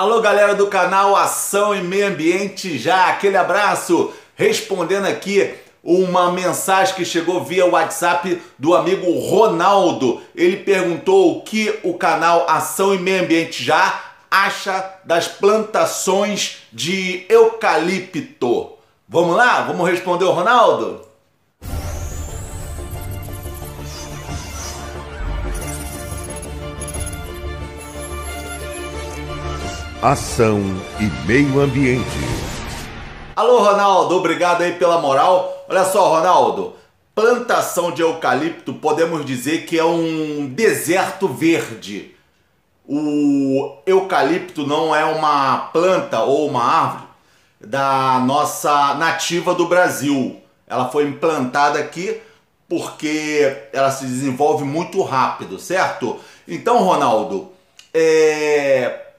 Alô, galera do canal Ação e Meio Ambiente, já aquele abraço, respondendo aqui uma mensagem que chegou via WhatsApp do amigo Ronaldo. Ele perguntou o que o canal Ação e Meio Ambiente já acha das plantações de eucalipto. Vamos lá? Vamos responder o Ronaldo? Ação e Meio Ambiente. Alô, Ronaldo, obrigado aí pela moral. Olha só, Ronaldo, plantação de eucalipto podemos dizer que é um deserto verde. O eucalipto não é uma planta ou uma árvore da nossa nativa do Brasil. Ela foi implantada aqui porque ela se desenvolve muito rápido, certo? Então, Ronaldo, é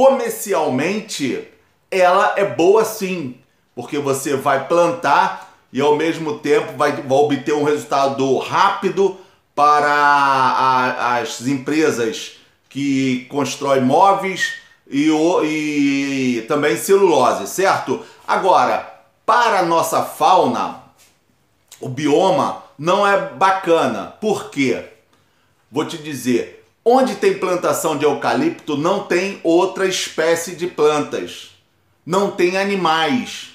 comercialmente ela é boa sim, porque você vai plantar e ao mesmo tempo vai, vai obter um resultado rápido para a, as empresas que constroem móveis e, e também celulose, certo? Agora, para a nossa fauna, o bioma não é bacana. Por quê? Vou te dizer, Onde tem plantação de eucalipto, não tem outra espécie de plantas, não tem animais.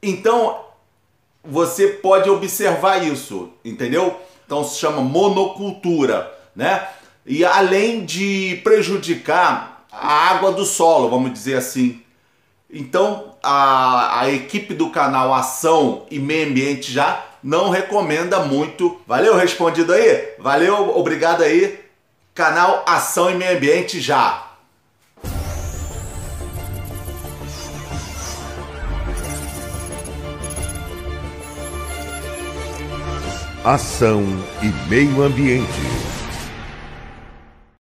Então, você pode observar isso, entendeu? Então se chama monocultura, né? E além de prejudicar a água do solo, vamos dizer assim. Então, a, a equipe do canal Ação e Meio Ambiente já não recomenda muito. Valeu, respondido aí? Valeu, obrigado aí Canal Ação e Meio Ambiente já. Ação e Meio Ambiente.